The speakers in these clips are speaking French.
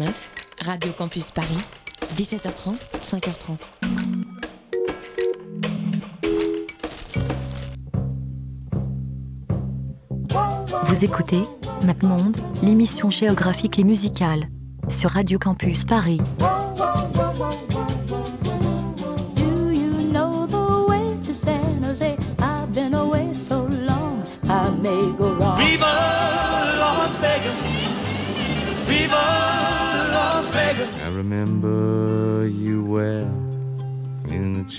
101.9, Radio Campus Paris, 17h30, 5h30. Vous écoutez MapMonde, l'émission géographique et musicale, sur Radio Campus Paris.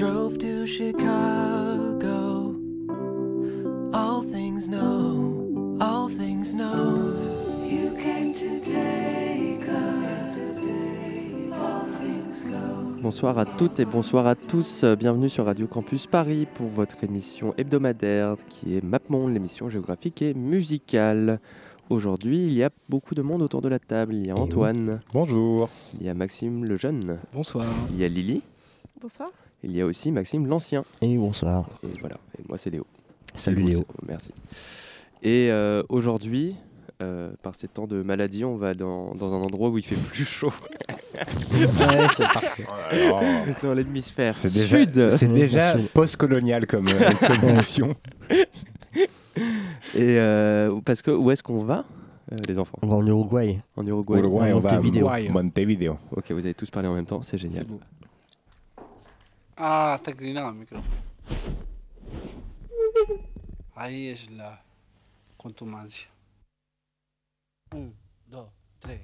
Drove to Chicago. All things know, all things know. You came to take all things go. Bonsoir à toutes et bonsoir à tous. Bienvenue sur Radio Campus Paris pour votre émission hebdomadaire qui est MapMonde, l'émission géographique et musicale. Aujourd'hui, il y a beaucoup de monde autour de la table. Il y a Antoine, Bonjour. il y a Maxime le jeune, Bonsoir. il y a Lily, Bonsoir. Il y a aussi Maxime l'ancien. Et bonsoir. Et voilà, et moi c'est Léo. Salut Léo. Merci. Et euh, aujourd'hui, euh, par ces temps de maladie, on va dans, dans un endroit où il fait plus chaud, Ouais, c'est parfait. dans l'hémisphère C'est sud. c'est déjà post-colonial comme, euh, émission. Et euh, parce que où est-ce qu'on va, euh, les enfants? On va en Uruguay. En Uruguay. Uruguay, on va à Montevideo. Montevideo. Ok, vous avez tous parlé en même temps, c'est génial. Ah, está inclinado el micrófono. Ahí es la contumacia. Un, dos, tres,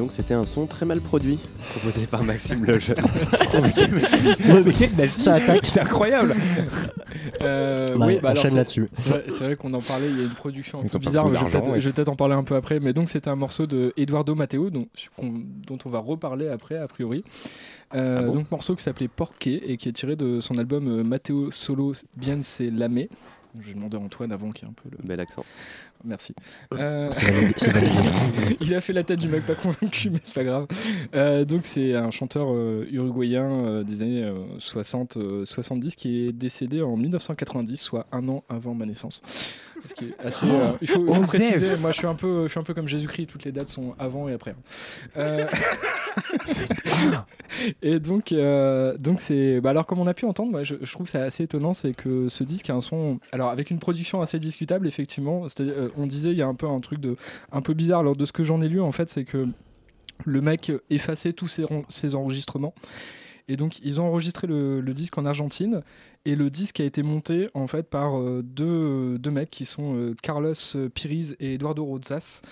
donc c'était un son très mal produit, proposé par Maxime Lejeune. Ça attaque. C'est incroyable Euh, Bah, oui, bah alors enchaîne c'est- là-dessus. C'est vrai, c'est vrai qu'on en parlait, il y a une production un peu bizarre, mais je vais peut-être ouais. en parler un peu après. Mais donc c'était un morceau de Eduardo Matteo, qu'on- dont on va reparler après, a priori. Euh, Ah bon donc morceau qui s'appelait Porqué et qui est tiré de son album euh, Matteo Solo Bien Se Lame. J'ai demandé à Antoine avant qui est un peu le... Bel accent. Merci. Euh, c'est validé. il a fait la tête du mec pas convaincu, mais c'est pas grave. Euh, donc c'est un chanteur euh, uruguayen euh, des années euh, 60, euh, 70 qui est décédé en 1990, soit un an avant ma naissance. Ce qui est assez. euh, il faut, préciser. Moi, je suis un peu, je suis un peu comme Jésus-Christ. Toutes les dates sont avant et après. Euh, et donc, euh, donc c'est. Bah alors, comme on a pu entendre, moi, je, je trouve que c'est assez étonnant, c'est que ce disque a un son. Alors, avec une production assez discutable, effectivement. C'est-à-dire, euh, on disait, il y a un peu un truc de, un peu bizarre. Alors, de ce que j'en ai lu, en fait, c'est que le mec effaçait tous ses, enregistrements. Et donc, ils ont enregistré le, disque en Argentine. Et le disque a été monté, en fait, par euh, deux, deux mecs qui sont euh, Carlos Piriz et Eduardo Rosas.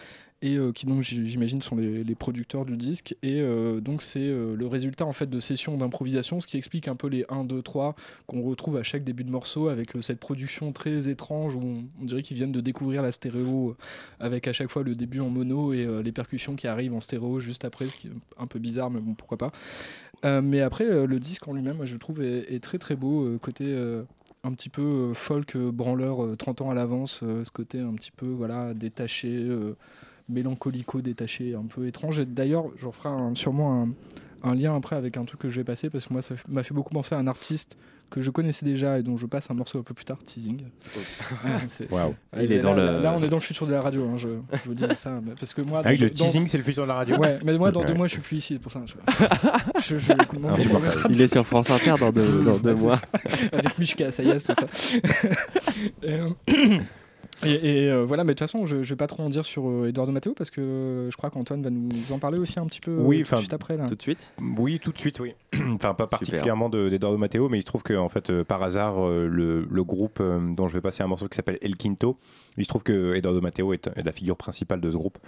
Et euh, qui, donc, j'imagine, sont les, producteurs du disque. Et euh, donc, c'est euh, le résultat, en fait, de sessions d'improvisation, ce qui explique un peu les 1, 2, 3 qu'on retrouve à chaque début de morceau, avec cette production très étrange où on, dirait qu'ils viennent de découvrir la stéréo, avec à chaque fois le début en mono et les percussions qui arrivent en stéréo juste après, ce qui est un peu bizarre, mais bon, pourquoi pas. Mais après, le disque en lui-même, je trouve, est, très très beau. côté un petit peu folk, branleur, euh, 30 ans à l'avance, ce côté un petit peu voilà, détaché, euh, mélancolico, détaché, un peu étrange. Et d'ailleurs, j'en ferai un- sûrement un, un lien après avec un truc que je vais passer, parce que moi, ça m'a fait beaucoup penser à un artiste que je connaissais déjà et dont je passe un morceau un peu plus tard, Teasing. Ah, c'est- Il est là, dans là- le- là, on est dans le futur de la radio, hein, je, je vous dis ça. Parce que moi, Ah oui, le dans- teasing, c'est le futur de la radio Ouais, mais moi, dans deux mois, je suis plus ici, c'est pour ça. Je, je, je- comment- Insupportable. Il est sur France Inter dans deux, dans deux mois. ça. Avec Mishka, ça y est, tout ça. et, euh, et- et, euh, voilà, mais de toute façon, je, je vais pas trop en dire sur euh, Eduardo Matteo parce que euh, je crois qu'Antoine va nous en parler aussi un petit peu euh, Oui, tout de suite après. Là. Tout de suite Oui, tout de suite, oui. enfin, pas particulièrement de- d'Eduardo Matteo, mais il se trouve que, en fait, euh, par hasard, euh, le, le groupe euh, dont je vais passer un morceau qui s'appelle El Quinto, il se trouve que Eduardo Matteo est, est la figure principale de ce groupe,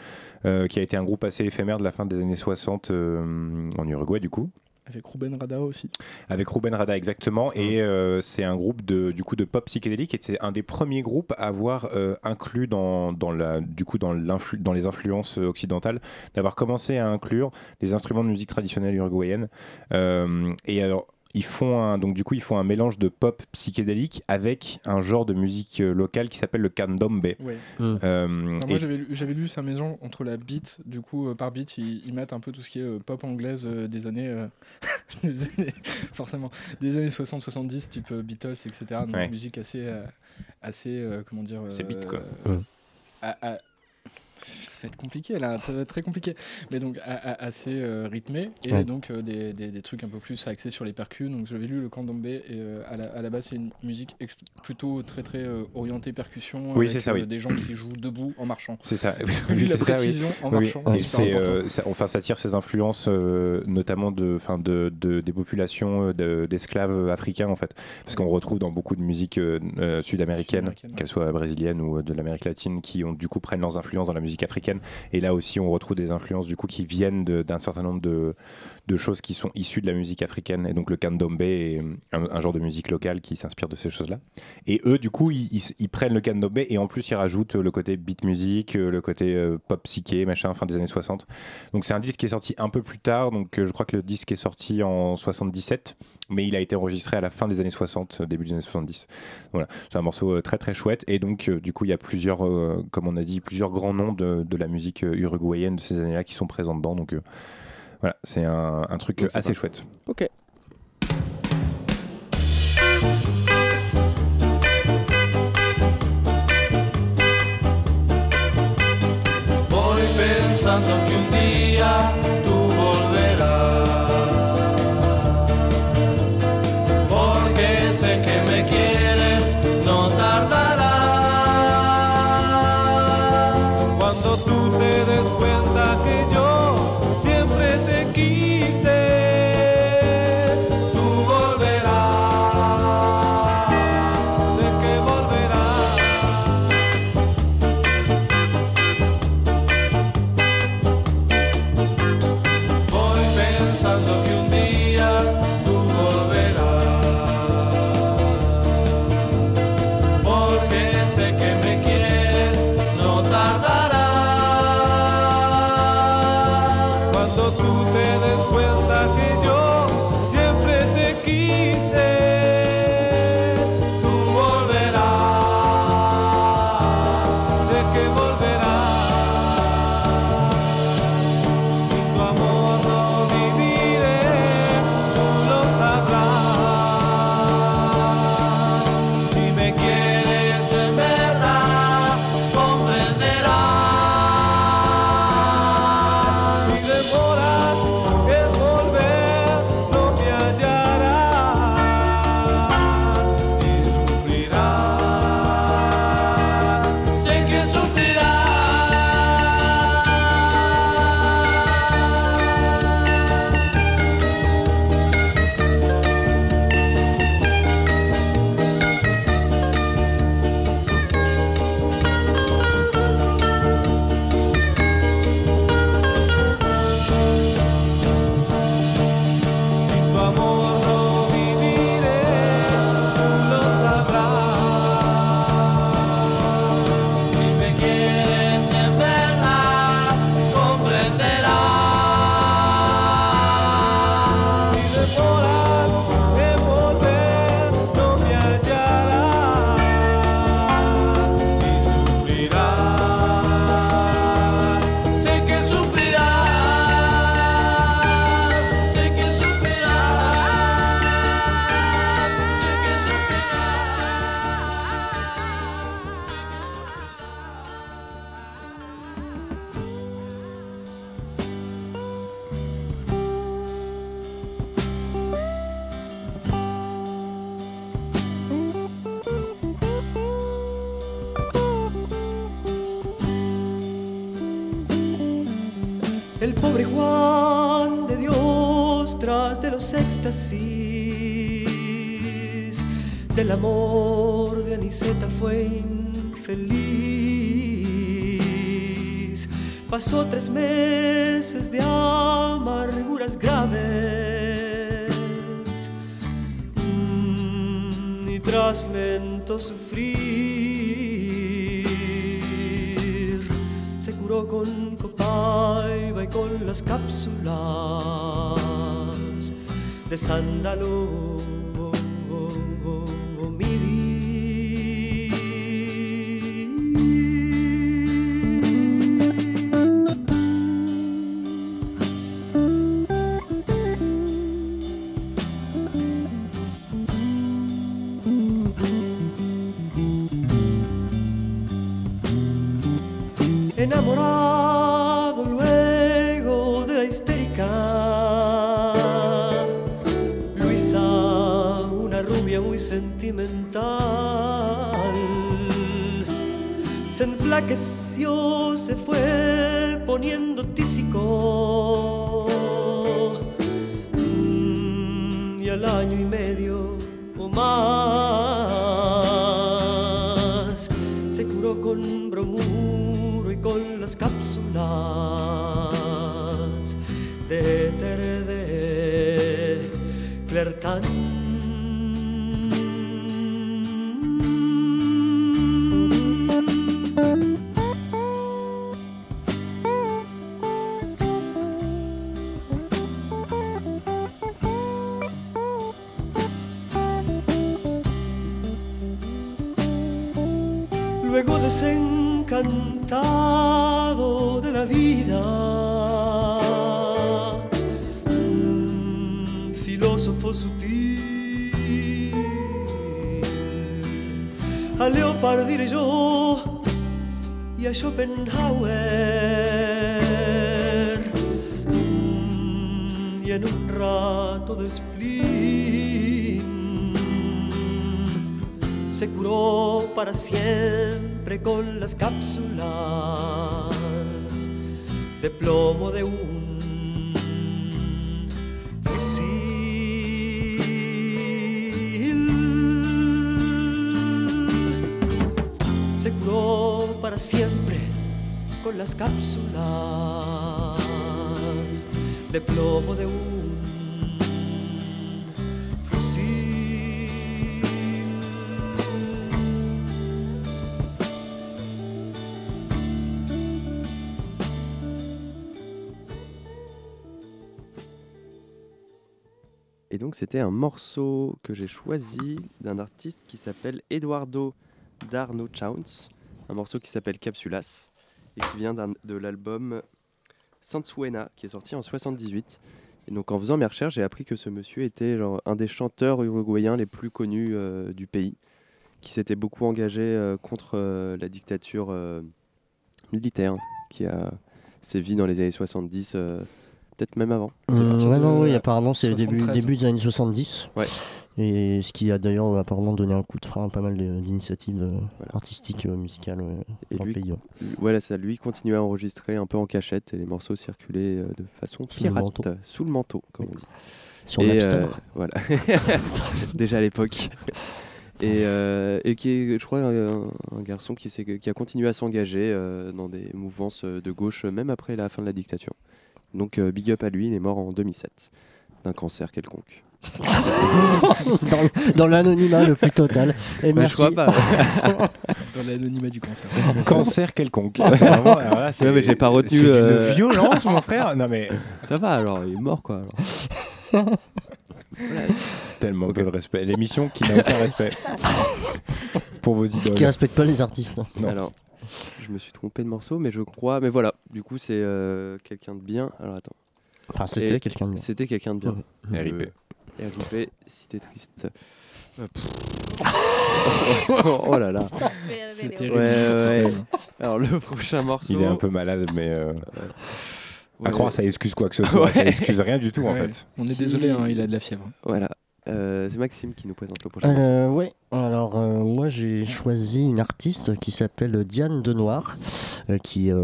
euh, qui a été un groupe assez éphémère de la fin des années 60 euh, en Uruguay, du coup. Avec Ruben Rada aussi. Avec Ruben Rada exactement. Et euh, c'est un groupe de du coup de pop psychédélique. Et c'est un des premiers groupes à avoir euh, inclus dans, dans la du coup dans l'influ- dans les influences euh, occidentales. D'avoir commencé à inclure des instruments de musique traditionnelle uruguayenne. Euh, et alors ils font un, donc du coup ils font un mélange de pop psychédélique avec un genre de musique euh, locale qui s'appelle le candombe. Ouais. Mm. Euh, et- moi j'avais lu, j'avais lu sa maison entre la beat, du coup euh, par beat ils, ils mettent un peu tout ce qui est euh, pop anglaise euh, des années, euh, des années forcément des andes 60-70 type euh, Beatles etc. Donc Ouais. musique assez euh, assez euh, comment dire C'est beat, quoi. euh, Mm. à- à- ça va être compliqué là, ça va être très compliqué. Mais donc a- a- assez euh, rythmé et Ouais. donc euh, des, des, des trucs un peu plus axés sur les percus. Donc j'avais lu le candombe et euh, à, la, à la base c'est une musique plutôt très très orientée percussion. Oui, c'est ça, oui. Des gens qui jouent debout en marchant. C'est ça. Lui, Oui, la c'est ça, oui. précision en marchant, oui. c'est ça, enfin, ça tire ses influences notamment de, enfin, de, de- des populations de- d'esclaves africains en fait, parce qu'on retrouve dans beaucoup de musiques sud-américaines, Sud-américaines, ouais. qu'elles soient brésiliennes ou de l'Amérique latine, qui ont du coup prennent leurs influences dans la musique africaine. Et là aussi, on retrouve des influences du coup qui viennent d'un certain nombre de, choses qui sont issues de la musique africaine. Et donc le candombe est euh, un, un genre de musique locale qui s'inspire de ces choses-là. Et eux, du coup, ils, prennent le candombe et en plus ils rajoutent le côté beat music, euh, le côté euh, pop psyché, machin, fin des années 60. Donc c'est un disque qui est sorti un peu plus tard. Donc euh, je crois que le disque est sorti en 77, mais il a été enregistré à la fin des années 60, euh, début des années 70. Voilà, c'est un morceau euh, très très chouette. Et donc euh, du coup, il y a plusieurs, euh, comme on a dit, plusieurs grands noms de, de la musique euh, uruguayenne de ces années-là qui sont présents dedans. Donc euh, voilà, c'est un, un truc Donc, euh, assez chouette. Ok. Voy graves mm, y tras lento sufrir se curó con copaiba y con las cápsulas de sándalo. En un rato de spleen se curó para siempre con las cápsulas de plomo de un fusil. Se curó para siempre con las cápsulas Et donc c'était un morceau que j'ai choisi d'un artiste qui s'appelle Eduardo Darno Chauns, un morceau qui s'appelle Capsulas et qui vient de l'album Sansuena qui est sorti en 78. Et donc en faisant mes recherches, j'ai appris que ce monsieur était genre, un des chanteurs uruguayens les plus connus euh, du pays, qui s'était beaucoup engagé euh, contre euh, la dictature militaire qui a sévi dans les années 70, euh, peut-être même avant. Parti ouais, de- non, oui, apparemment, c'est le début, 73. début des années 70. Ouais. Et ce qui a d'ailleurs apparemment donné un coup de frein à pas mal d'initiatives euh, artistiques, euh, musicales euh, Et dans lui, le pays. lui- voilà, ça, lui continuait à enregistrer un peu en cachette et les morceaux circulaient de façon Sous le pirate, manteau. sous le manteau, comme on dit. Sur Et, Napster. voilà, déjà à l'époque. Et, euh, et qui est, je crois, un, un garçon qui, a continué à s'engager euh, dans des mouvances de gauche, même après la fin de la dictature. Donc, euh, big up à lui, il est mort en 2007 d'un cancer quelconque. dans dans l'anonymat le plus total. Et merci. je crois pas. Dans l'anonymat du cancer. Cancer quelconque. C'est vraiment- c'est- Ouais, mais j'ai pas retenu. c'est d'une euh, violence, mon frère. Non, mais- Ça va alors, il est mort quoi. alors. Tellement peu de respect. L'émission qui n'a aucun respect pour vos idoles. Qui respecte pas les artistes. Non. Alors, je me suis trompé de morceau, mais je crois. Mais voilà, du coup, c'est euh, quelqu'un de bien. Alors attends. Enfin, c'était quelqu'un de bien. C'était quelqu'un de bien. Ouais. RIP. Euh, RIP, si t'es triste. Oh là là. C'est terrible. ouais. Alors le prochain morceau. Il est un peu malade, mais. euh, Ouais. À croire, ça excuse quoi que ce soit. Ça excuse rien du tout, en fait. On est désolé, hein, il a de la fièvre. Voilà. Euh, c'est Maxime qui nous présente le prochain. Euh, ouais, alors euh, moi j'ai choisi une artiste qui s'appelle Diane Denoir, qui est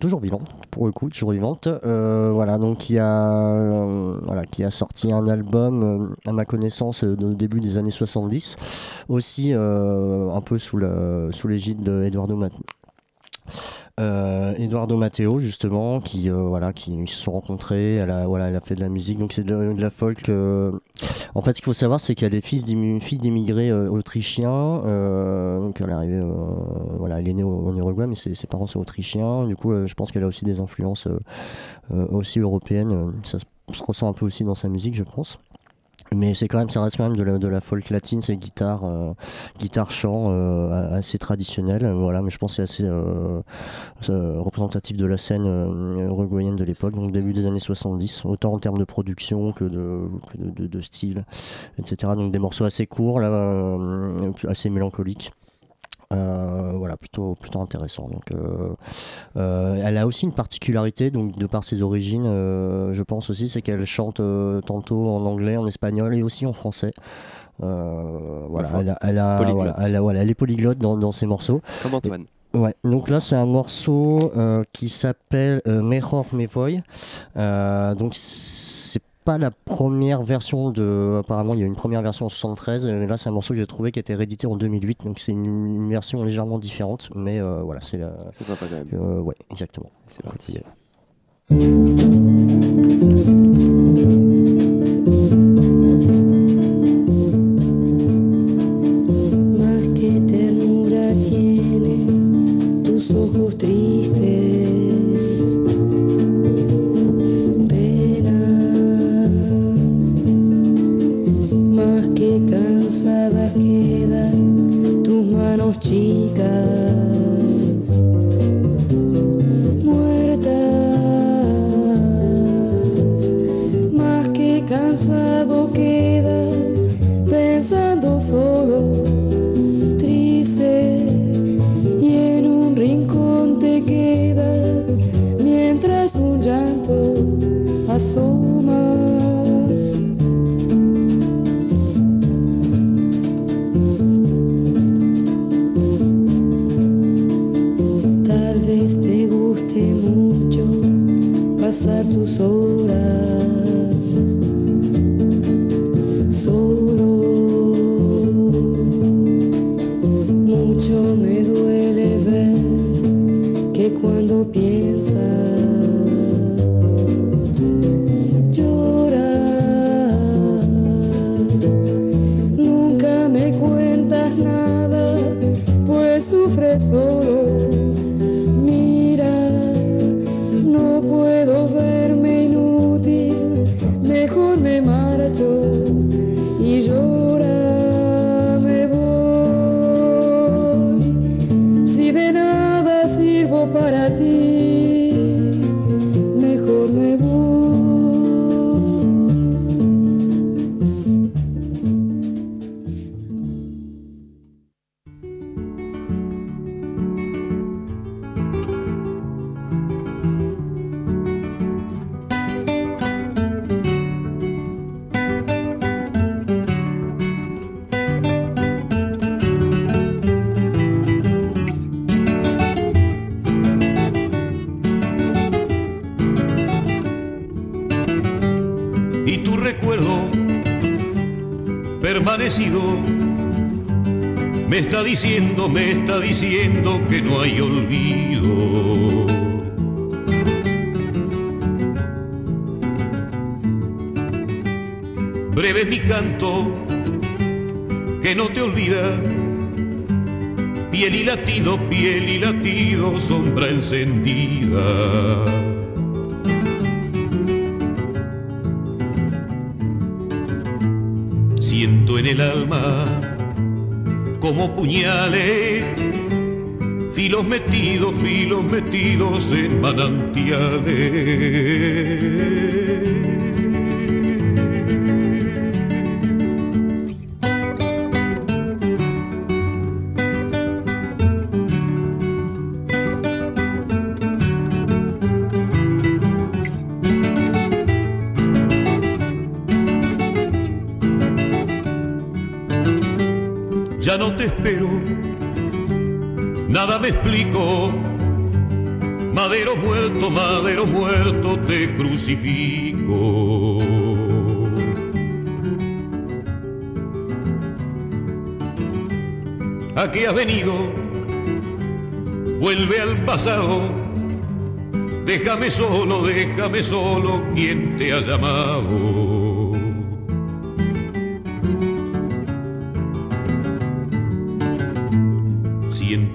toujours vivante, pour le coup, toujours vivante. Voilà, donc qui a, voilà, qui a sorti un album, à ma connaissance, au début des années 70, aussi un peu sous la- sous l'égide de Euh, Eduardo Matteo justement qui euh, voilà qui se sont rencontrés elle a voilà elle a fait de la musique donc c'est de, la folk euh, en fait ce qu'il faut savoir c'est qu'elle est fils fille d'immigrés autrichiens donc elle est arrivée voilà elle est née au- en Uruguay mais ses, parents sont autrichiens. Du coup je pense qu'elle a aussi des influences aussi européennes. Ça se ressent un peu aussi dans sa musique je pense mais c'est quand même ça reste quand même de la, de la folk latine c'est guitare euh, guitare chant euh, assez traditionnel voilà mais je pense c'est assez euh, euh, représentatif de la scène euh, uruguayenne de l'époque donc début des années 70 autant en termes de production que de, que de, de- de style etc donc des morceaux assez courts là euh, assez mélancoliques euh, voilà, plutôt, plutôt intéressant. Donc, euh, euh, elle a aussi une particularité, donc de par ses origines, je pense aussi, c'est qu'elle chante tantôt en anglais, en espagnol et aussi en français. Voilà, elle a, elle a- Polyglotte. voilà, elle a- voilà, elle est polyglotte dans, dans ses morceaux. Comme Antoine. Ouais, donc là c'est un morceau euh, qui s'appelle euh, Mejor Me Voy. Euh, donc pas la première version de. Apparemment il y a une première version en 73. Et là c'est un morceau que j'ai trouvé qui a été réédité en 2008. Donc c'est une, une version légèrement différente. Mais euh, voilà, c'est la. C'est sympa quand même. Euh, ouais, exactement. C'est parti. me marcho e yo me está diciendo que no hay olvido. Breve es mi canto, que no te olvida. Piel y latido, piel y latido, sombra encendida. Puñales, filos metidos, filos metidos en manantiales. Madero muerto, madero muerto, te crucifico. ¿A qué has venido? Vuelve al pasado. Déjame solo, déjame solo, quien te ha llamado.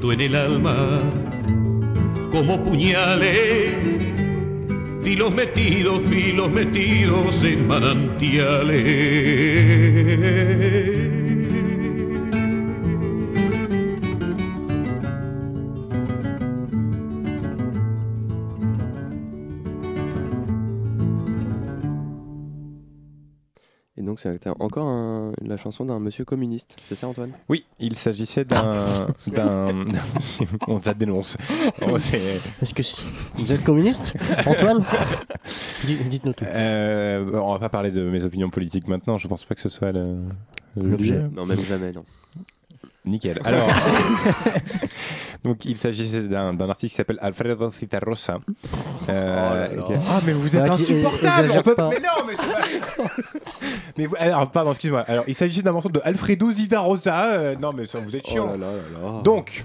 En el alma como puñales, filos metidos, filos metidos en manantiales. C'était encore un- la chanson d'un monsieur communiste, c'est ça, Antoine? Oui, il s'agissait d'un. on ça dénonce. Oh, Est-ce que si- vous êtes communiste, Antoine? Dites- Dites-nous tout. Euh, on va pas parler de mes opinions politiques maintenant, je pense pas que ce soit le. le L'objet. lieu. Non, même jamais, non. Nickel. Alors, donc il s'agissait d'un artiste qui s'appelle Alfredo Citarrosa. Euh, qui- Ah, mais vous êtes Ah, insupportable on peut- pas. Mais non, mais c'est pas... mais vous- alors, pardon, excuse-moi. Alors, il s'agissait d'un morceau de Alfredo Citarrosa. euh, non, mais ça, vous êtes chiant. Oh là là là là. Donc,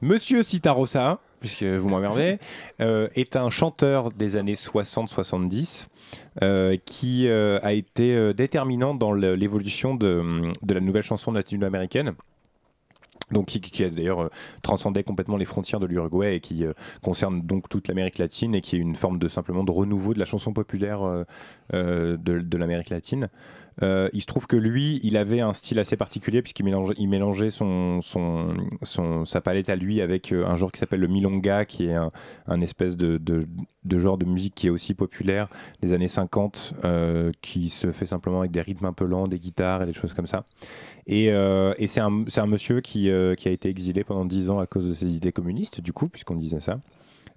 Monsieur Citarrosa, puisque vous m'emmerdez, euh, est un chanteur des années 60-70 euh, qui euh, a été déterminant dans l'évolution de, de la nouvelle chanson latino-américaine. Donc, qui, a d'ailleurs euh, transcendé complètement les frontières de l'Uruguay et qui euh, concerne donc toute l'Amérique latine et qui est une forme de simplement de renouveau de la chanson populaire euh, de l'Amérique latine. Euh, il se trouve que lui, il avait un style assez particulier puisqu'il mélangeait, sa palette à lui avec euh, un genre qui s'appelle le milonga, qui est un, espèce de, genre de musique qui est aussi populaire des années 50, euh, qui se fait simplement avec des rythmes un peu lents, des guitares et des choses comme ça. Et, c'est un, monsieur qui, a été exilé pendant 10 ans à cause de ses idées communistes, du coup, puisqu'on disait ça.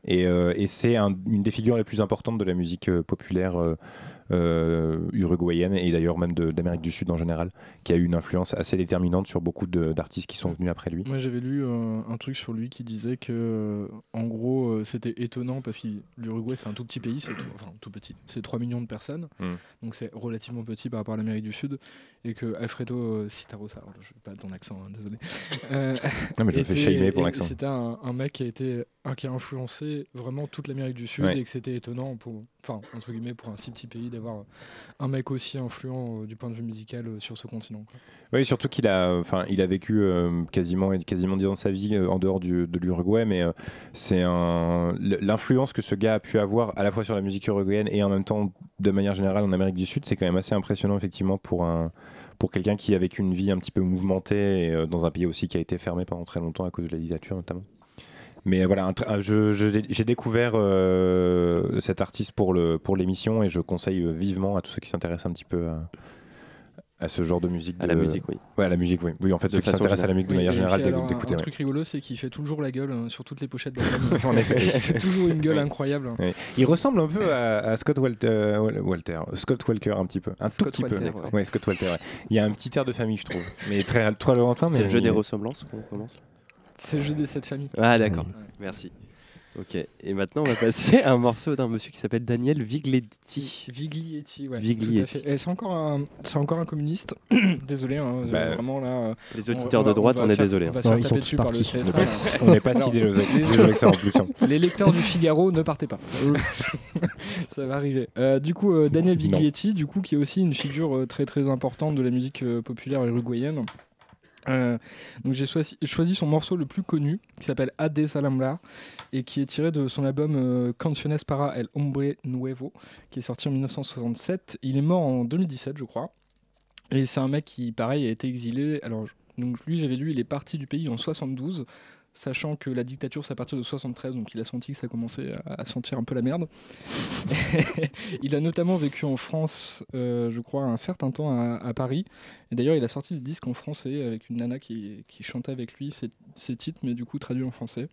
Et, c'est un- une des figures les plus importantes de la musique populaire uruguayenne et d'ailleurs même d'Amérique du Sud en général, qui a eu une influence assez déterminante sur beaucoup d'artistes qui sont venus après lui. Moi j'avais lu euh, un truc sur lui qui disait que euh, en gros euh, c'était étonnant parce que l'Uruguay c'est un tout petit pays, c'est tout- enfin tout petit, c'est 3 millions de personnes, Mm. donc c'est relativement petit par rapport à l'Amérique du Sud et que Alfredo euh, Citarrosa, oh, je sais pas ton accent, hein, désolé. euh, Non, mais je me fais shamer pour l'accent. C'était un, un mec qui a été un qui a influencé vraiment toute l'Amérique du Sud Ouais. et que c'était étonnant pour, enfin entre guillemets pour un si petit pays d'avoir un mec aussi influent euh, du point de vue musical euh, sur ce continent. Oui, surtout qu'il a, enfin, il a vécu euh, quasiment, quasiment 10 ans de sa vie en dehors de l'Uruguay, mais c'est l'influence que ce gars a pu avoir à la fois sur la musique uruguayenne et en même temps, de manière générale, en Amérique du Sud, c'est quand même assez impressionnant, effectivement, pour un, pour quelqu'un qui a vécu une vie un petit peu mouvementée dans un pays aussi qui a été fermé pendant très longtemps à cause de la dictature, notamment. Mais voilà, un tr- un- je- je- j'ai découvert euh, cet artiste pour le pour l'émission et je conseille euh, vivement à tous ceux qui s'intéressent un petit peu à, à ce genre de musique. À la musique, oui. Ouais, à la musique, oui. Oui, en fait, De ceux qui s'intéressent à la musique de Oui, manière générale, un- d'écouter. Un ouais. truc rigolo, c'est qu'il fait toujours la gueule hein, sur toutes les pochettes d'albums. En effet. il fait toujours une gueule Oui. incroyable. hein. Ouais. Il ressemble un peu à, à Scott Walter, euh, Walter, Scott Walker un petit peu, un Scott tout petit Walter, peu. ouais. Ouais, Scott Walter. ouais. Il y a un petit air de famille, je trouve. Mais très très lointain. C'est mais le jeu il- des ressemblances qu'on commence C'est le jeu des sept familles. Ah, d'accord. Merci. Ok, et maintenant on va passer à un morceau d'un monsieur qui s'appelle Daniel Viglietti. Viglietti, ouais. Viglietti. Tout à fait. Et c'est encore un, c'est encore un communiste. Désolé, hein, Bah, vraiment là. les auditeurs de droite, on se est désolé, On hein. va se faire ils taper sont dessus tous par le. CSA. On n'est pas- si désolé- en plus, hein. Les lecteurs du Figaro, ne partez pas. ça va arriver. Euh, du coup, euh, Daniel Viglietti, du coup, qui est aussi une figure euh, très très importante de la musique euh, populaire uruguayenne. Euh, j'ai choisi, choisi son morceau le plus connu qui s'appelle Ade Salambra et qui est tiré de son album euh, Canciones para el Hombre Nuevo qui est sorti en 1967. Il est mort en 2017 je crois. Et c'est un mec qui pareil a été exilé. Alors donc lui j'avais lu il est parti du pays en 72 sachant que la dictature c'est à partir de 73 donc il a senti que ça commençait à, sentir un peu la merde. il a notamment vécu en France, euh, je crois, un certain temps à, Paris. Et d'ailleurs, il a sorti des disques en français avec une nana qui, chantait avec lui ses, titres, mais du coup traduits en français.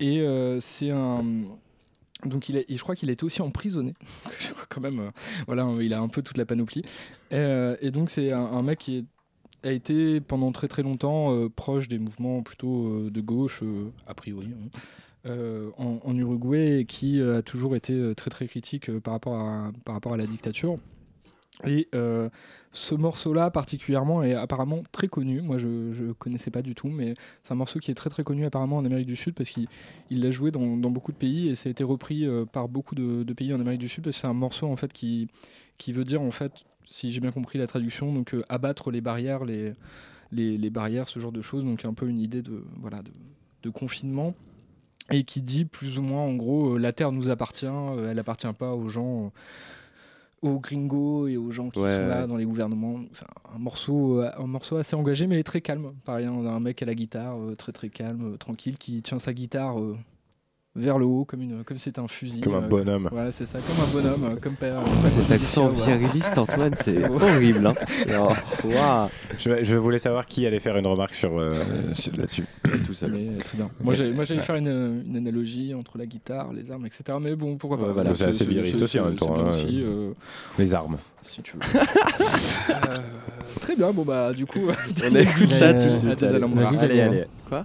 Et euh, c'est un. Donc, il et je crois qu'il a été aussi emprisonné. Quand même, euh, voilà, il a un peu toute la panoplie. Et, et donc, c'est un, un mec qui est- a été pendant très très longtemps euh, proche des mouvements plutôt euh, de gauche, euh, a priori. hein en, Uruguay et qui a toujours été très très critique par, rapport à, par rapport à la dictature. Et ce morceau-là particulièrement est apparemment très connu. Moi, je ne connaissais pas du tout, mais c'est un morceau qui est très très connu apparemment en Amérique du Sud parce qu'il il l'a joué dans, dans beaucoup de pays et ça a été repris par beaucoup de, de pays en Amérique du Sud parce que c'est un morceau en fait qui, qui veut dire en fait, si j'ai bien compris la traduction, donc euh, abattre les barrières, les, les, les barrières, ce genre de choses. Donc un peu une idée de voilà de, de confinement et qui dit plus ou moins en gros euh, la terre nous appartient, euh, elle appartient pas aux gens, aux gringos et aux gens qui Ouais, sont là ouais. dans les gouvernements. C'est un, un morceau, un morceau assez engagé mais très calme. Pareil, on a un mec à la guitare très très calme, tranquille, qui tient sa guitare. Euh, vers le haut comme une comme c'était un fusil Comme un euh, bonhomme. voilà c'est ça comme un bonhomme euh, comme père Cet accent viriliste, Antoine, c'est horrible. Hein. Alors. Je, je voulais savoir qui allait faire une remarque sur, euh, sur- là-dessus. Tout seul. Mais, très bien. Moi, j'allais faire une, une analogie entre la guitare, les armes, etc. Mais bon, pourquoi pas Ouais, voilà, c'est assez viriste aussi, en même temps, hein, aussi, euh, euh, Les armes. si tu veux. Euh, très bien, bon bah du coup. On écoute ça tout de suite, Allez, allez. Quoi?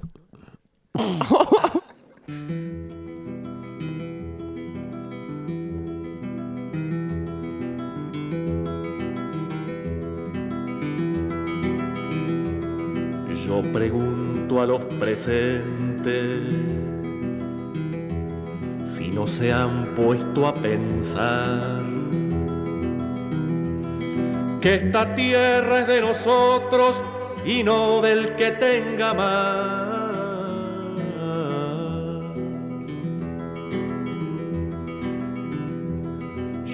Yo pregunto a los presentes si no se han puesto a pensar que esta tierra es de nosotros y no del que tenga más.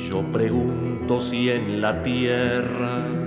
Yo pregunto si en la tierra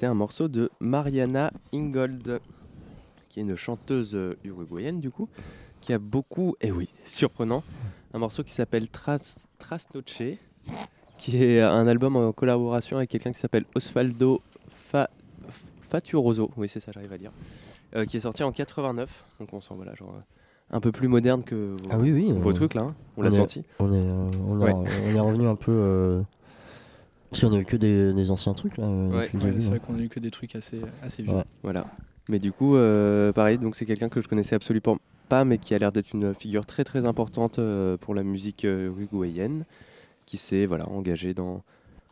C'était un morceau de Mariana Ingold, qui est une chanteuse euh, uruguayenne du coup, qui a beaucoup, et oui, surprenant, un morceau qui s'appelle Tras, Trasnoche, qui est un album en collaboration avec quelqu'un qui s'appelle Osvaldo Fa- Faturoso, oui c'est ça j'arrive à dire, euh, qui est sorti en 89, donc on sent voilà genre euh, un peu plus moderne que vos, Ah oui, oui. vos euh, trucs là, hein. on, l'a senti. On est, euh, on, a- Ouais. on est revenu un peu. Si on a eu que des, des anciens trucs là. euh, Ouais. Ouais, c'est hein. vrai qu'on a eu que des trucs assez, assez vieux. Ouais. Voilà. Mais du coup, euh, pareil, donc c'est quelqu'un que je connaissais absolument pas, mais qui a l'air d'être une figure très très importante euh, pour la musique euh, uruguayenne, qui s'est voilà engagé dans,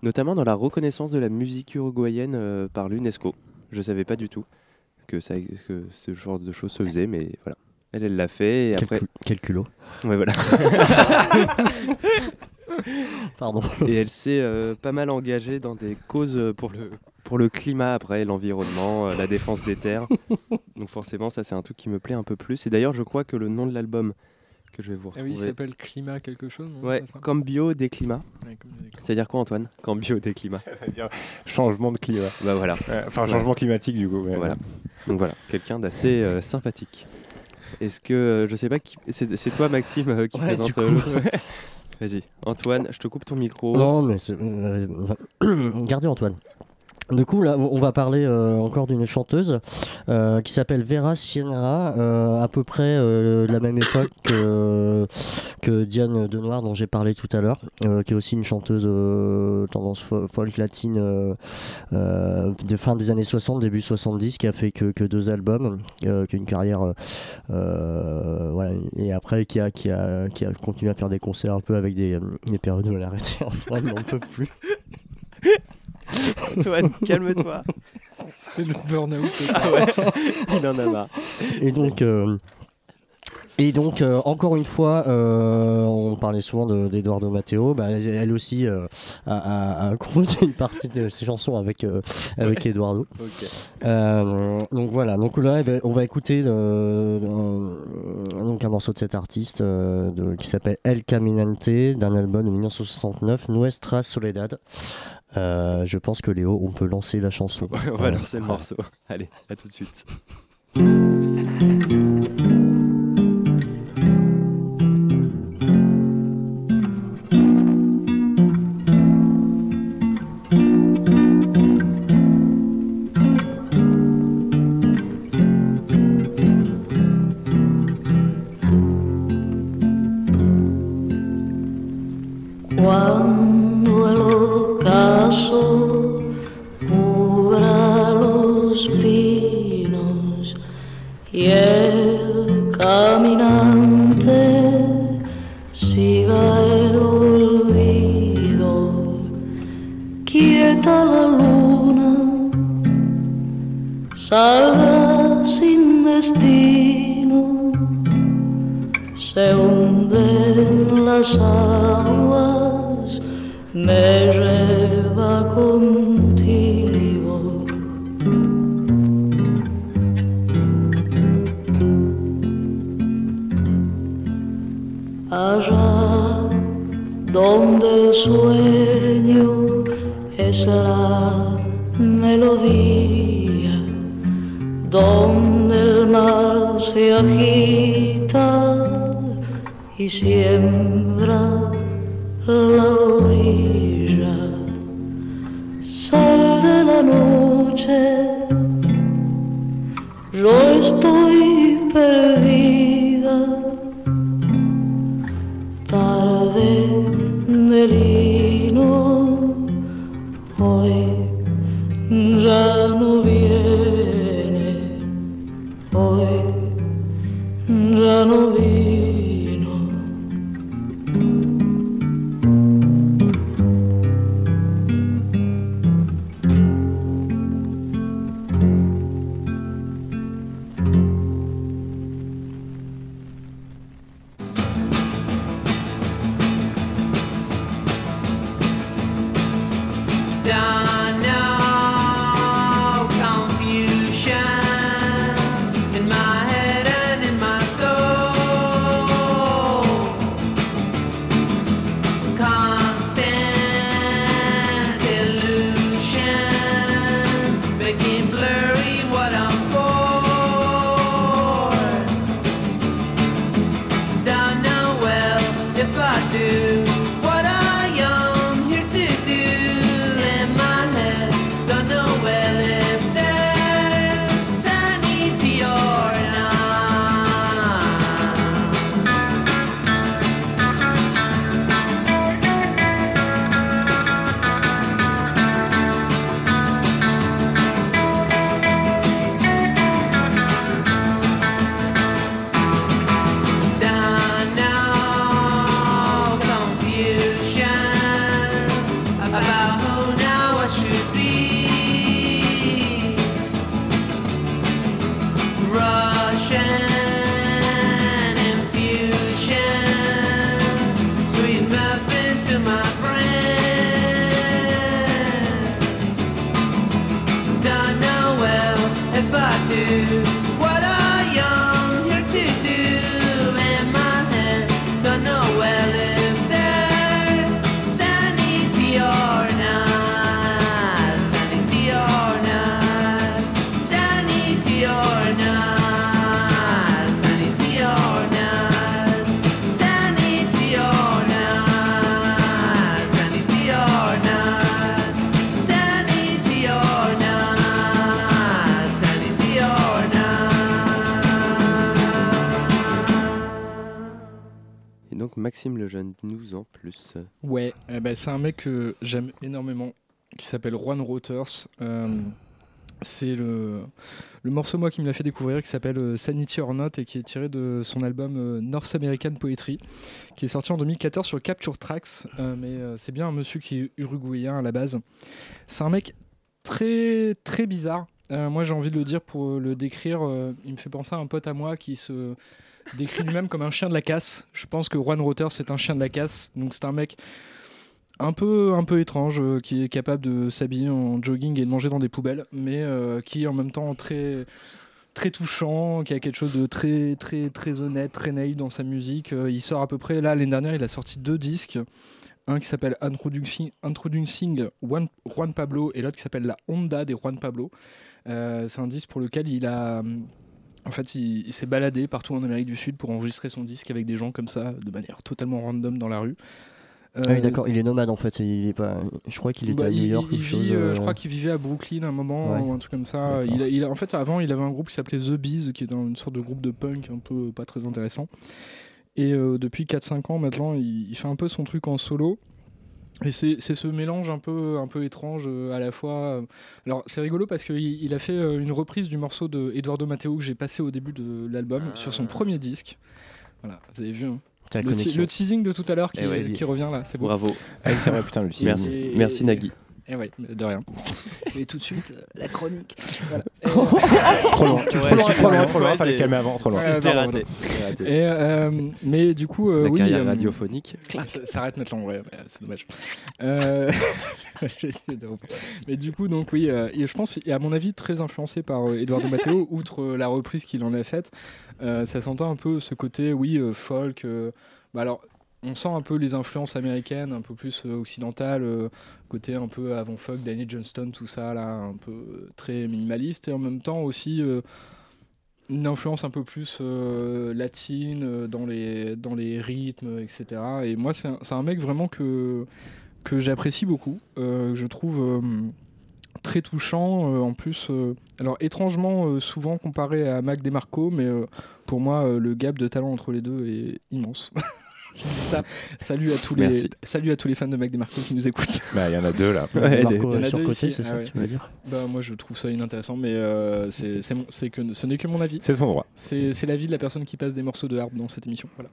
notamment dans la reconnaissance de la musique uruguayenne euh, par l'UNESCO. Je savais pas du tout que ça, que ce genre de choses se faisait, mais voilà. Elle, elle l'a fait et Quel après. cul- quel culot. Ouais, voilà. Pardon. Et elle s'est euh, pas mal engagée dans des causes pour le, pour le climat après, l'environnement, euh, la défense des terres. Donc forcément, ça c'est un truc qui me plaît un peu plus. Et d'ailleurs, je crois que le nom de l'album que je vais vous Ah retrouver... oui, il s'appelle Climat quelque chose. non? Ouais, ça? Cambio des climats. Ouais, Cambio des climats. C'est-à-dire quoi Antoine? Cambio des climats. Ça veut dire changement de climat. Bah voilà. Enfin, changement climatique du coup. mais- Voilà. Donc voilà, quelqu'un d'assez euh, sympathique. Est-ce que, euh, je sais pas, qui... c'est toi Maxime euh, qui Ouais, présente Vas-y, Antoine, je te coupe ton micro. Non, mais c'est. euh, Gardez Antoine. Du coup, là, on va parler euh, encore d'une chanteuse euh, qui s'appelle Vera Sienra, euh, à peu près euh, de la même époque que, que Diane Denoir, dont j'ai parlé tout à l'heure, euh, qui est aussi une chanteuse euh, tendance fo- folk latine de fin des années 60, début 70, qui a fait que, que deux albums, euh, qui a une carrière. voilà, et après, qui a, qui, a, qui a continué à faire des concerts un peu avec des, des périodes où elle a arrêté. Antoine n'en peut plus. Antoine, calme-toi. C'est le burn-out. Ah ouais, il en a marre. Et donc, euh, Et donc, euh, encore une fois, euh, on parlait souvent de- d'Eduardo Matteo. Bah, elle aussi euh, a, a- a composé une partie de ses chansons avec, euh, avec Ouais. Eduardo. Ok. Euh, donc voilà, donc là, eh ben, on va écouter donc un morceau de cet artiste euh, de- qui s'appelle El Caminante d'un album de 1969, Nuestra Soledad. Euh, je pense que Léo, on peut lancer la chanson. on va lancer le morceau. Allez, à tout de suite. sueño es la melodía, donde el mar se agita y siembra la Ouais, eh ben, c'est un mec que j'aime énormément, qui s'appelle Juan Reuters. Euh, c'est le, morceau moi qui me l'a fait découvrir, qui s'appelle euh, Sanity or Not et qui est tiré de son album euh, North American Poetry, qui est sorti en 2014 sur Capture Tracks. Mais c'est bien un monsieur qui est uruguayen à la base. C'est un mec très très bizarre. Moi j'ai envie de le dire pour le décrire. il me fait penser à un pote à moi qui se décrit lui-même comme un chien de la casse. Je pense que Juan Rother c'est un chien de la casse. Donc c'est un mec un peu, un peu étrange euh, qui est capable de s'habiller en jogging et de manger dans des poubelles, mais euh, qui est en même temps très très touchant, qui a quelque chose de très très très honnête, très naïf dans sa musique. Euh, il sort à peu près là l'année dernière, il a sorti deux disques, un qui s'appelle Introducing, Juan, Pablo et l'autre qui s'appelle La Honda des Juan Pablo. C'est un disque pour lequel il a en fait, il, il s'est baladé partout en Amérique du Sud pour enregistrer son disque avec des gens comme ça, de manière totalement random dans la rue. Ah oui, Euh, d'accord, il est nomade en fait. Il est pas... Je crois qu'il était bah, à New York. il chose, euh, euh, Je crois qu'il vivait à Brooklyn un moment Ouais. ou un truc comme ça. Il il en fait, avant, il avait un groupe qui s'appelait The Bees, qui est dans une sorte de groupe de punk un peu pas très intéressant. Et euh, depuis 4-5 ans maintenant, il fait un peu son truc en solo. Et c'est c'est ce mélange un peu, un peu étrange euh, à la fois. euh, Alors c'est rigolo parce qu'il il a fait euh, une reprise du morceau de Eduardo Matteo que j'ai passé au début de l'album sur son premier disque. Voilà, vous avez vu. hein. Le, teasing de tout à l'heure qui, Eh ouais. qui revient là, c'est beau. Bravo. Ah vrai, putain, le teasing. Merci, Et- merci Nagui. Et ouais, de rien. Et tout de suite, euh, la chronique. Voilà. Trop loin, tu- trop loin, trop loin, trop loin, fallait se calmer avant, trop loin. C'était raté. Et, euh, mais du coup, euh, La oui. carrière euh, radiophonique. ça, ça arrête maintenant, ouais, mais c'est dommage. Euh, j'ai essayé de reprendre. Mais du coup, donc oui, euh, et je pense, et à mon avis, très influencé par euh, Eduardo Matteo, outre euh, la reprise qu'il en a faite, euh, ça s'entend un peu ce côté, oui, euh, folk. euh, bah alors, on sent un peu les influences américaines, un peu plus euh, occidentales, euh, côté un peu avant folk, Danny Johnston, tout ça, là, un peu très minimaliste, et en même temps aussi euh, une influence un peu plus latine dans les, rythmes, etc. Et moi, c'est un, mec vraiment que, j'apprécie beaucoup, que je trouve très touchant. en plus, alors étrangement, souvent comparé à Mac DeMarco, mais pour moi, le gap de talent entre les deux est immense. Je dis ça. Salut à tous les, Merci. salut à tous les fans de Mac DeMarco qui nous écoutent. Bah, il y en a deux là. Ouais, Marco, Il y en a sur deux côté, c'est ça Ah que ouais. tu veux dire Bah moi je trouve ça inintéressant, mais euh, c'est que ce n'est que mon avis. C'est son droit. C'est c'est l'avis de la personne qui passe des morceaux de harpe dans cette émission. Voilà.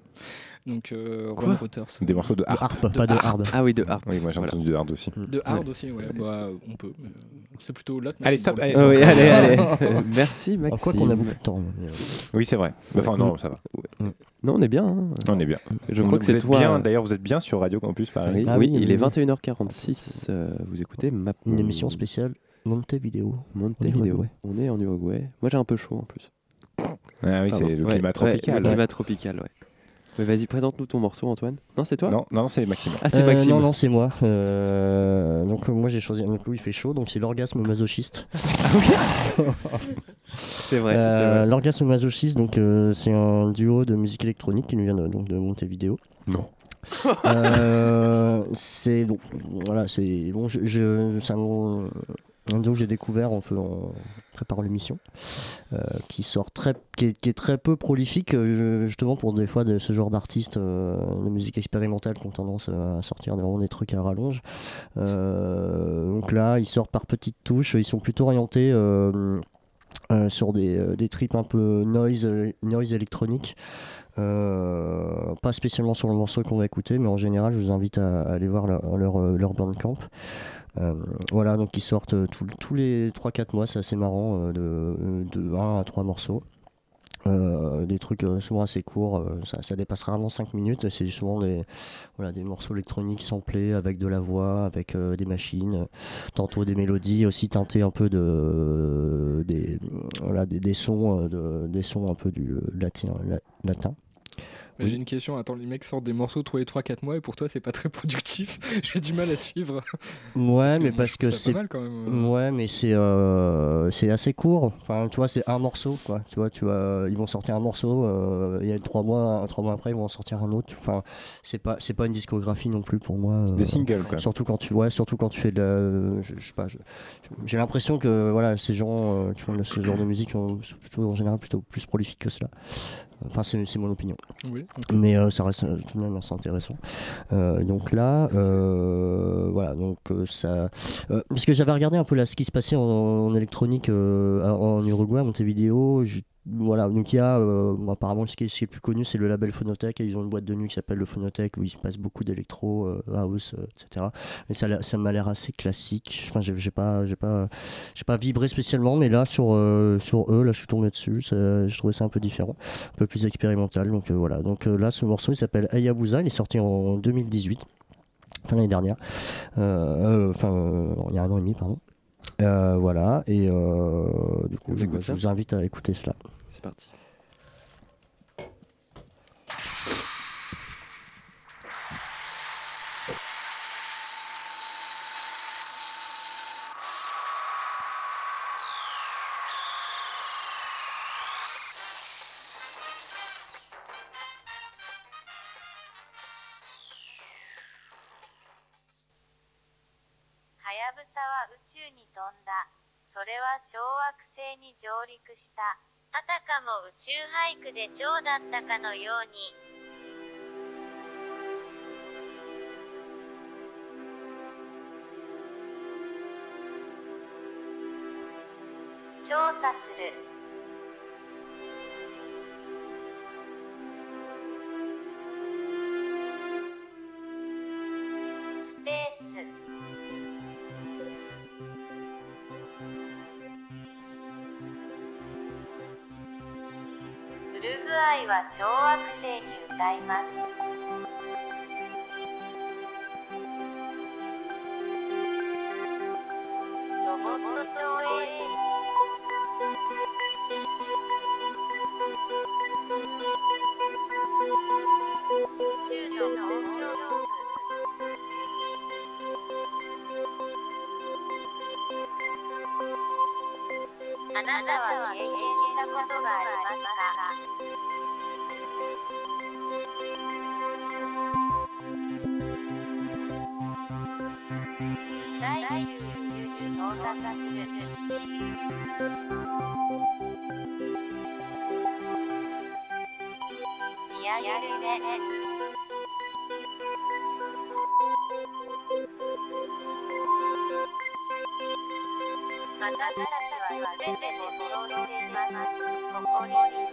Donc euh, Reuters. Des morceaux de harpe. harpe, pas de hard. Ah oui, de hard. Oui, moi j'ai entendu de hard aussi. De hard aussi, ouais. Bah on peut. euh, C'est plutôt l'autre. Allez, stop, allez, Ah oui, allez, allez. Merci Maxime. En quoi qu'on a beaucoup de temps. euh, Oui, c'est vrai. Mais Enfin, non, ça va. Non, on est bien. hein. On est bien. Je crois que c'est toi. bien, D'ailleurs, vous êtes bien sur Radio Campus Paris. Oui, Ah oui, oui, il oui, est oui. 21h46. euh, vous écoutez ma Une émission spéciale Montevideo. Montevideo. Uruguay. On est en Uruguay. Moi, j'ai un peu chaud en plus. Ah oui, Pardon. c'est le Ouais, climat ouais, tropical. le climat tropical, ouais. Mais vas-y, présente-nous ton morceau, Antoine. Non, c'est toi Non, non, c'est Maxime. Ah, c'est Euh, Maxime. Non, non, c'est moi. Euh, donc, moi, j'ai choisi un coup, il fait chaud, donc c'est l'orgasme masochiste. C'est vrai. Euh, c'est vrai. L'orgasme masochiste, donc, euh, c'est un duo de musique électronique qui nous vient de, donc, de Montevideo. Non. Euh, c'est donc voilà c'est bon je, je c'est un, un duo que j'ai découvert en, fais- en préparant l'émission euh, qui sort très qui est, très peu prolifique euh, justement pour des fois de ce genre d'artistes euh, de musique expérimentale qui ont tendance à sortir vraiment des trucs à rallonge donc là ils sortent par petites touches ils sont plutôt orientés sur des, des trips un peu noise, noise électronique. Pas spécialement sur le morceau qu'on va écouter, mais en général, je vous invite à, aller voir leur, leur, leur Bandcamp. Euh, voilà, donc ils sortent euh, tous- les 3-4 mois, c'est assez marrant, euh, de, de 1 à 3 morceaux. Des trucs souvent assez courts, ça, dépasse rarement 5 minutes, c'est souvent des, voilà, des morceaux électroniques samplés avec de la voix, avec des machines, tantôt des mélodies aussi teintées un peu de des, voilà, des, des sons, de, des sons un peu du latin. la- latin. Mais J'ai une question. Attends, les mecs sortent des morceaux tous les 3-4 mois et pour toi c'est pas très productif. J'ai du mal à suivre. Ouais, Parce mais moi, parce que c'est pas mal, quand même. ouais, mais c'est euh, c'est assez court. Enfin, tu vois, c'est un morceau, quoi. Tu vois, tu vois, ils vont sortir un morceau. euh, il y a trois mois, trois mois après, ils vont en sortir un autre. Enfin, c'est pas c'est pas une discographie non plus pour moi. euh, Des singles, quoi. Surtout quand tu ouais, surtout quand tu fais de la, je, je sais pas, j'ai l'impression que voilà, ces gens euh, qui font ce genre de musique sont plutôt en général plutôt plus prolifiques que cela. Enfin, c'est mon opinion. Oui. Mais euh, ça reste euh, tout de même assez intéressant. Euh, donc là, voilà, donc ça. parce que j'avais regardé un peu là ce qui se passait en, en électronique en Uruguay, à Montevideo. Voilà, donc euh, apparemment ce qui, est, plus connu, c'est le label Phonotech. Et ils ont une boîte de nuit qui s'appelle le Phonotech où il se passe beaucoup d'électro, euh, house, euh, etc. Mais ça, ça m'a l'air assez classique. Enfin, j'ai pas, vibré spécialement, mais là sur eux, là je suis tombé dessus. Je trouvais ça un peu différent, un peu plus expérimental. Donc voilà. Donc là, ce morceau il s'appelle Hayabusa. Il est sorti en 2018, fin l'année dernière. Enfin, il y a un an et demi, pardon. Euh, voilà, et euh, du coup, je, je vous invite à écouter cela. C'est parti. それは小惑星に上陸した。あたかも宇宙俳句で蝶だったかのように。調査する。ウルグアイは小惑星に歌います。やるね。私たちは全ても殺ォしています。ここに。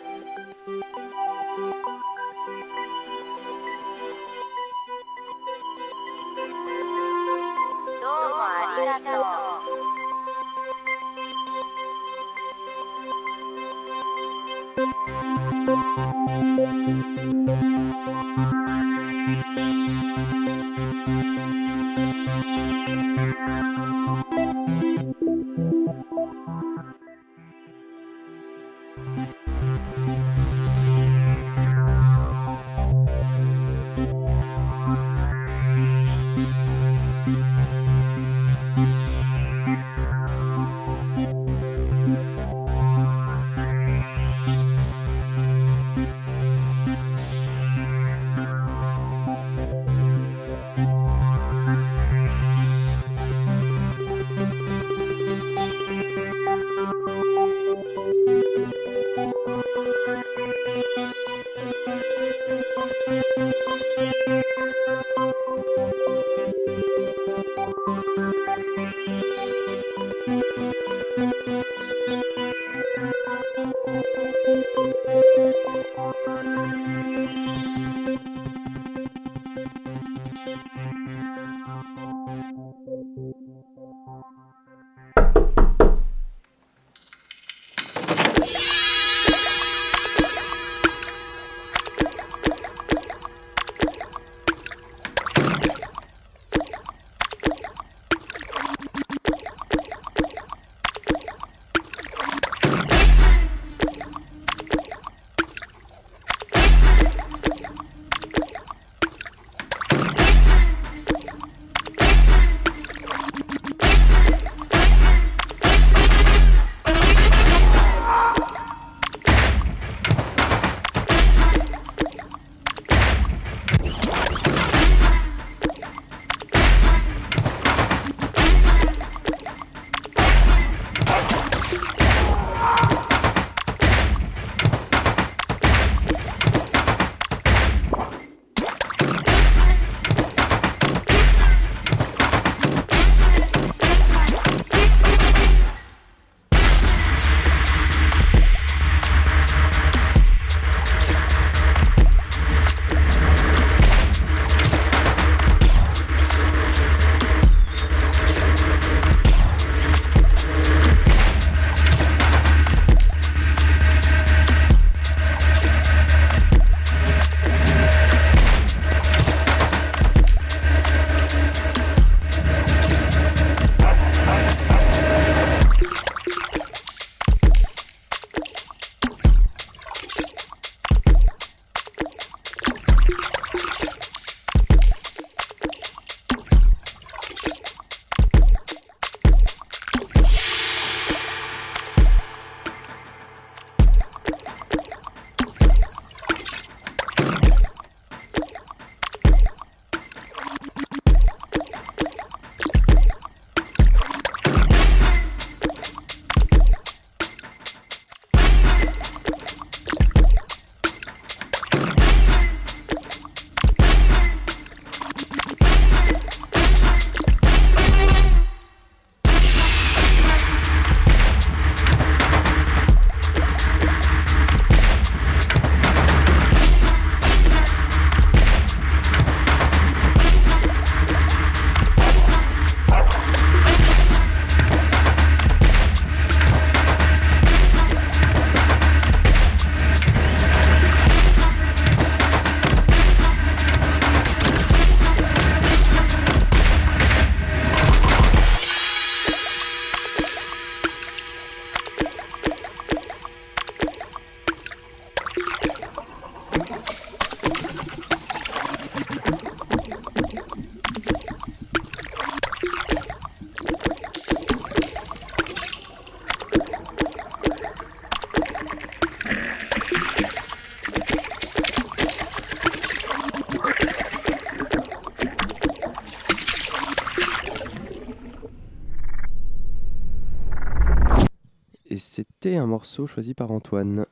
Un morceau choisi par Antoine.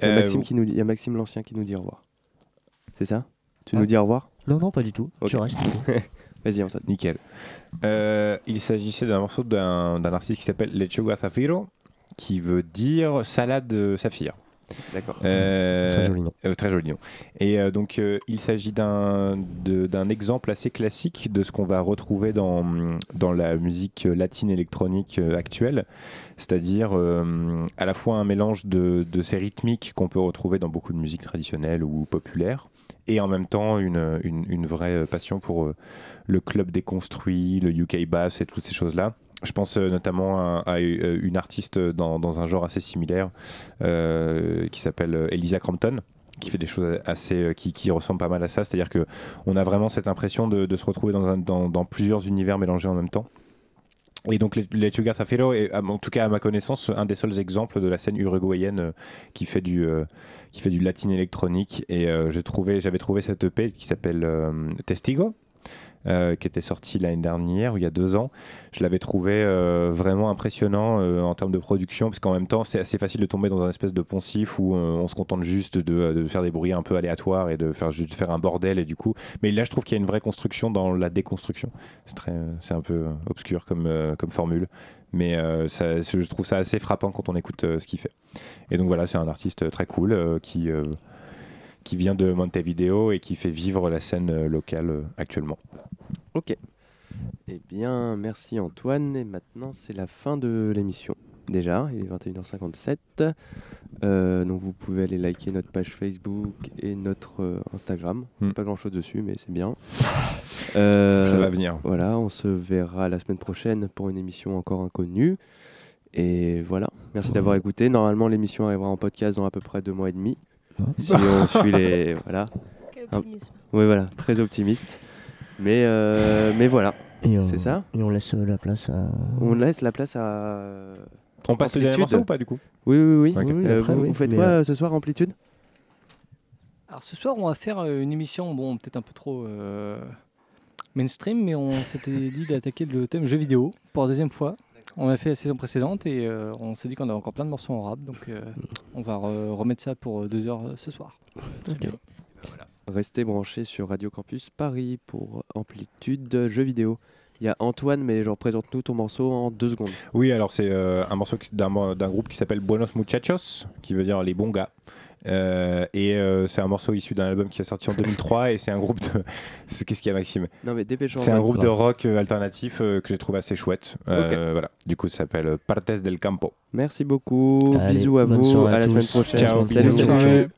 Il y a Euh, Maxime, qui nous dit- il y a Maxime l'Ancien qui nous dit au revoir. C'est ça? Tu Ah. nous dis au revoir? Non, non, pas du tout. Je reste. Vas-y, Antoine. Nickel. Euh, il s'agissait d'un morceau d'un artiste qui s'appelle Lechuga Zafiro, qui veut dire salade saphir. D'accord. Euh, Très joli nom. euh, très joli nom. Et euh, donc, euh, il s'agit d'un exemple assez classique de ce qu'on va retrouver dans, dans la musique latine électronique euh, actuelle, c'est-à-dire euh, à la fois un mélange de, de ces rythmiques qu'on peut retrouver dans beaucoup de musique traditionnelle ou populaire, et en même temps une, une, une vraie passion pour euh, le club déconstruit, le UK bass et toutes ces choses-là. Je pense euh, notamment à, euh, une artiste dans, un genre assez similaire euh, qui s'appelle Elisa Crampton qui fait des choses assez qui, qui ressemblent pas mal à ça. C'est à dire que on a vraiment cette impression de, se retrouver dans, plusieurs univers mélangés en même temps. Et donc les Lechuga Zafiro est à- en tout cas à ma connaissance un des seuls exemples de la scène uruguayenne qui fait du qui fait du latin électronique. Et j'avais trouvé cette EP qui s'appelle Testigo euh, qui était sorti l'année dernière ou il y a deux ans. Je l'avais trouvé euh, vraiment impressionnant euh, en termes de production, parce qu'en même temps, c'est assez facile de tomber dans un espèce de poncif où on se contente juste de, faire des bruits un peu aléatoires et de faire juste faire un bordel et du coup. Mais là, je trouve qu'il y a une vraie construction dans la déconstruction. C'est très, c'est un peu obscur comme formule. Mais je trouve ça assez frappant quand on écoute ce qu'il fait. Et donc voilà, c'est un artiste très cool qui, qui vient de Montevideo et qui fait vivre la scène euh, locale euh, actuellement. Ok. Eh bien, merci Antoine. Et maintenant, c'est la fin de l'émission. Déjà, il est 21h57. Euh, donc, vous pouvez aller liker notre page Facebook et notre euh, Instagram. Hmm. Pas grand chose dessus, mais c'est bien. Euh, Ça va venir. Voilà, on se verra la semaine prochaine pour une émission encore inconnue. Et voilà, merci d'avoir écouté. Normalement, l'émission arrivera en podcast dans à peu près deux mois et demi. Si on suit les. Voilà. Un- optimisme. Oui, voilà, très optimiste. Mais, euh, mais voilà, c'est ça. Et on laisse euh, la place à. On laisse la place à. On passe le dernier morceau ou pas, du coup? Oui, oui, oui. Euh, après, vous, oui, vous faites mais, quoi euh, ce soir, Amplitude? Alors ce soir, on va faire une émission, bon, peut-être un peu trop euh, mainstream, mais on s'était dit d'attaquer le thème jeux vidéo pour la deuxième fois. On l'a fait la saison précédente et euh, on s'est dit qu'on avait encore plein de morceaux en rap, donc euh, on va re- remettre ça pour euh, deux heures euh, ce soir. Restez branchés sur Radio Campus Paris pour Amplitude jeux vidéo. Il y a Antoine, mais genre présente-nous ton morceau en deux secondes. Oui, alors c'est euh, un morceau qui- d'un mo- d'un groupe qui s'appelle Buenos Muchachos, qui veut dire les bons gars. Euh, et euh, c'est un morceau issu d'un album qui est sorti en 2003 et c'est un groupe de. c'est- Qu'est-ce qu'il y a, Maxime? Non, mais dépêchons. C'est un groupe de rock euh, alternatif euh, que j'ai trouvé assez chouette. Euh, Voilà. Du coup, ça s'appelle Partes del Campo. Merci beaucoup. Allez, bisous à vous. À à la semaine prochaine. Ciao, bisous.